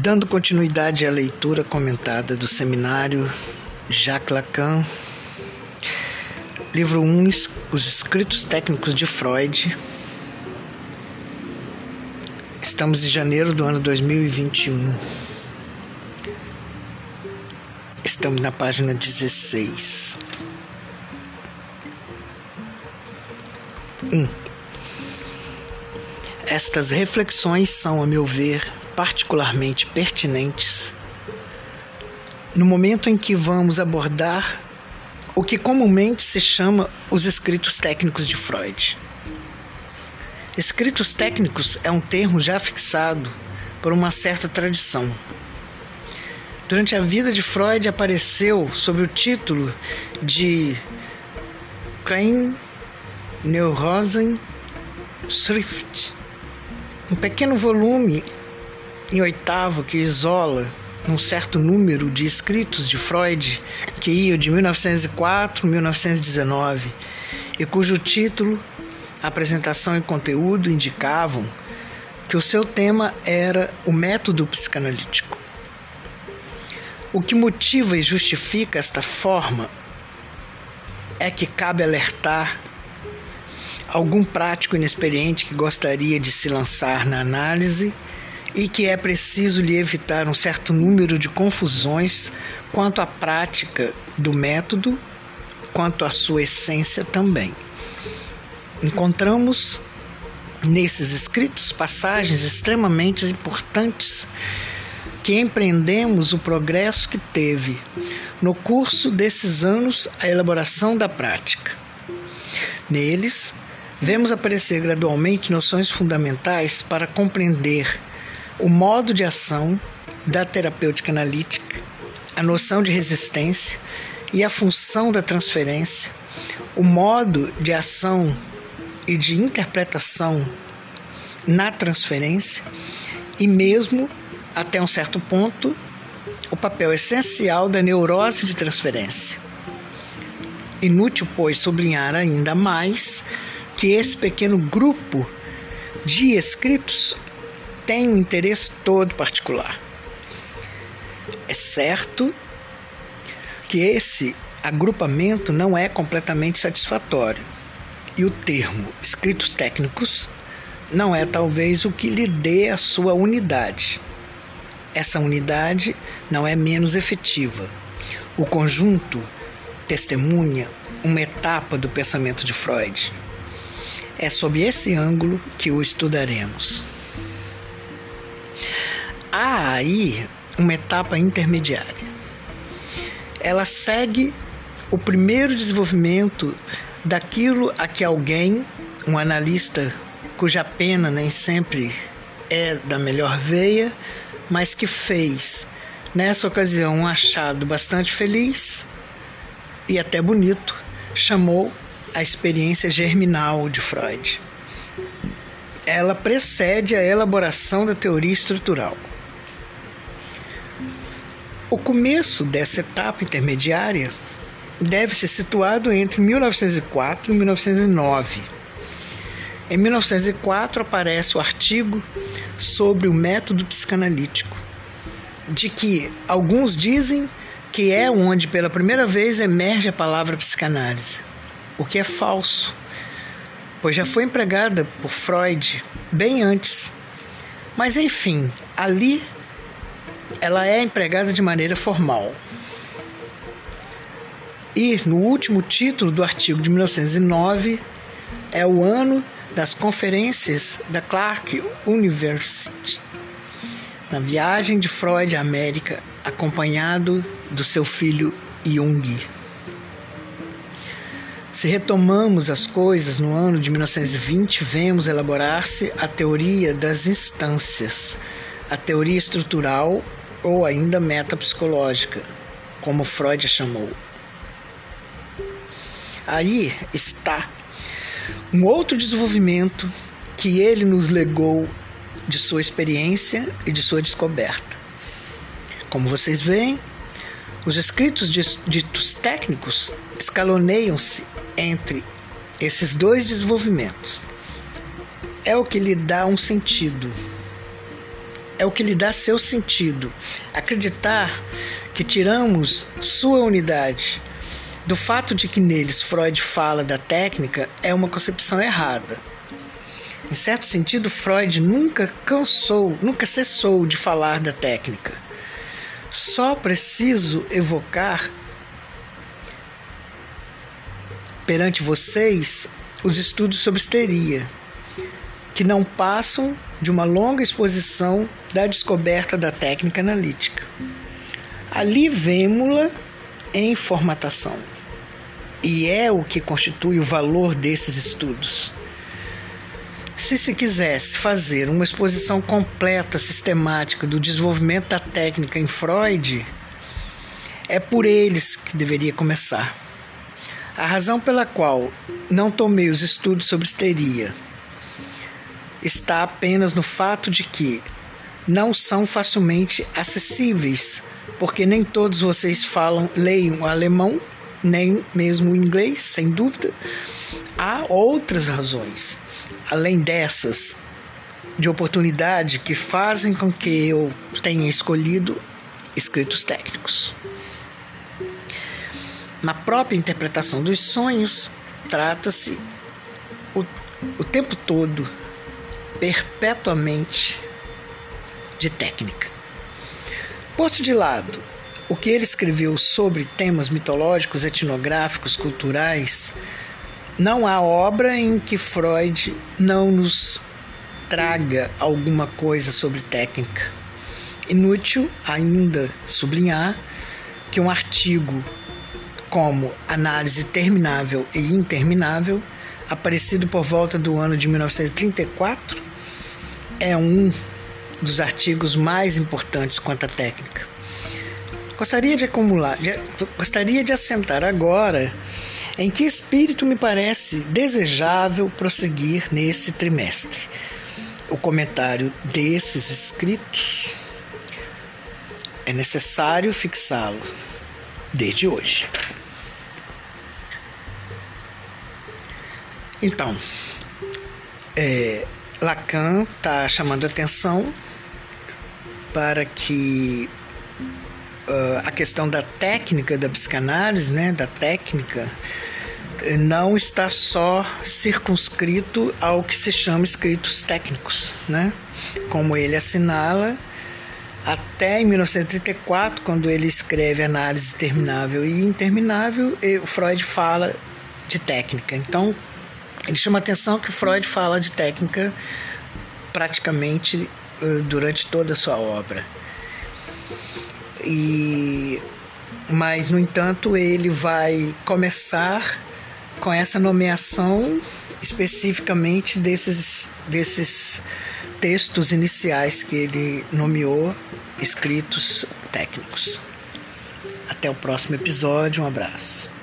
Dando continuidade à leitura comentada do seminário Jacques Lacan, livro 1, Os Escritos Técnicos de Freud. Estamos em janeiro do ano 2021. Estamos na página 16. 1. Estas reflexões são, a meu ver, particularmente pertinentes no momento em que vamos abordar o que comumente se chama os escritos técnicos de Freud. Escritos técnicos é um termo já fixado por uma certa tradição. Durante a vida de Freud apareceu sob o título de Klein Neurosen Schrift, um pequeno volume em oitavo que isola um certo número de escritos de Freud que iam de 1904 a 1919 e cujo título, apresentação e conteúdo indicavam que o seu tema era o método psicanalítico. O que motiva e justifica esta forma é que cabe alertar algum prático inexperiente que gostaria de se lançar na análise e que é preciso lhe evitar um certo número de confusões quanto à prática do método, quanto à sua essência também. Encontramos nesses escritos passagens extremamente importantes que empreendemos o progresso que teve no curso desses anos a elaboração da prática. Neles, vemos aparecer gradualmente noções fundamentais para compreender o modo de ação da terapêutica analítica, a noção de resistência e a função da transferência, o modo de ação e de interpretação na transferência e mesmo, até um certo ponto, o papel essencial da neurose de transferência. Inútil, pois, sublinhar ainda mais que esse pequeno grupo de escritos tem um interesse todo particular. É certo que esse agrupamento não é completamente satisfatório e o termo escritos técnicos não é talvez o que lhe dê a sua unidade. Essa unidade não é menos efetiva. O conjunto testemunha uma etapa do pensamento de Freud. É sob esse ângulo que o estudaremos. Há aí uma etapa intermediária. Ela segue o primeiro desenvolvimento daquilo a que alguém, um analista cuja pena nem sempre é da melhor veia, mas que fez nessa ocasião um achado bastante feliz e até bonito, chamou a experiência germinal de Freud. Ela precede a elaboração da teoria estrutural. O começo dessa etapa intermediária deve ser situado entre 1904 e 1909. Em 1904 aparece o artigo sobre o método psicanalítico, de que alguns dizem que é onde pela primeira vez emerge a palavra psicanálise, o que é falso, pois já foi empregada por Freud bem antes. Mas enfim, ali ela é empregada de maneira formal. E no último título do artigo de 1909 é o ano das conferências da Clark University, na viagem de Freud à América, acompanhado do seu filho Jung. Se retomamos as coisas no ano de 1920, vemos elaborar-se a teoria das instâncias, a teoria estrutural ou ainda metapsicológica, como Freud a chamou. Aí está um outro desenvolvimento que ele nos legou de sua experiência e de sua descoberta. Como vocês veem, os escritos ditos técnicos escaloneiam-se entre esses dois desenvolvimentos. É o que lhe dá um sentido é o que lhe dá seu sentido. Acreditar que tiramos sua unidade do fato de que neles Freud fala da técnica é uma concepção errada. Em certo sentido, Freud nunca cansou, nunca cessou de falar da técnica. Só preciso evocar perante vocês os estudos sobre histeria, que não passam de uma longa exposição da descoberta da técnica analítica. Ali vemos-la em formatação. E é o que constitui o valor desses estudos. Se se quisesse fazer uma exposição completa, sistemática do desenvolvimento da técnica em Freud, é por eles que deveria começar. A razão pela qual não tomei os estudos sobre histeria está apenas no fato de que não são facilmente acessíveis, porque nem todos vocês falam, leiam alemão, nem mesmo inglês, sem dúvida. Há outras razões, além dessas, de oportunidade que fazem com que eu tenha escolhido escritos técnicos. Na própria interpretação dos sonhos, trata-se o, o tempo todo, perpetuamente, de técnica. Posto de lado o que ele escreveu sobre temas mitológicos, etnográficos, culturais, não há obra em que Freud não nos traga alguma coisa sobre técnica. Inútil ainda sublinhar que um artigo como Análise Terminável e Interminável, aparecido por volta do ano de 1934, é um dos artigos mais importantes quanto à técnica. Gostaria de acumular, de, gostaria de assentar agora em que espírito me parece desejável prosseguir nesse trimestre. O comentário desses escritos é necessário fixá-lo desde hoje. Então, é, Lacan está chamando atenção para que uh, a questão da técnica da psicanálise, né, da técnica, não está só circunscrito ao que se chama escritos técnicos, né? Como ele assinala, até em 1934, quando ele escreve Análise Terminável e Interminável, o Freud fala de técnica. Então, ele chama atenção que Freud fala de técnica praticamente uh, durante toda a sua obra. E mas no entanto ele vai começar com essa nomeação especificamente desses desses textos iniciais que ele nomeou escritos técnicos. Até o próximo episódio, um abraço.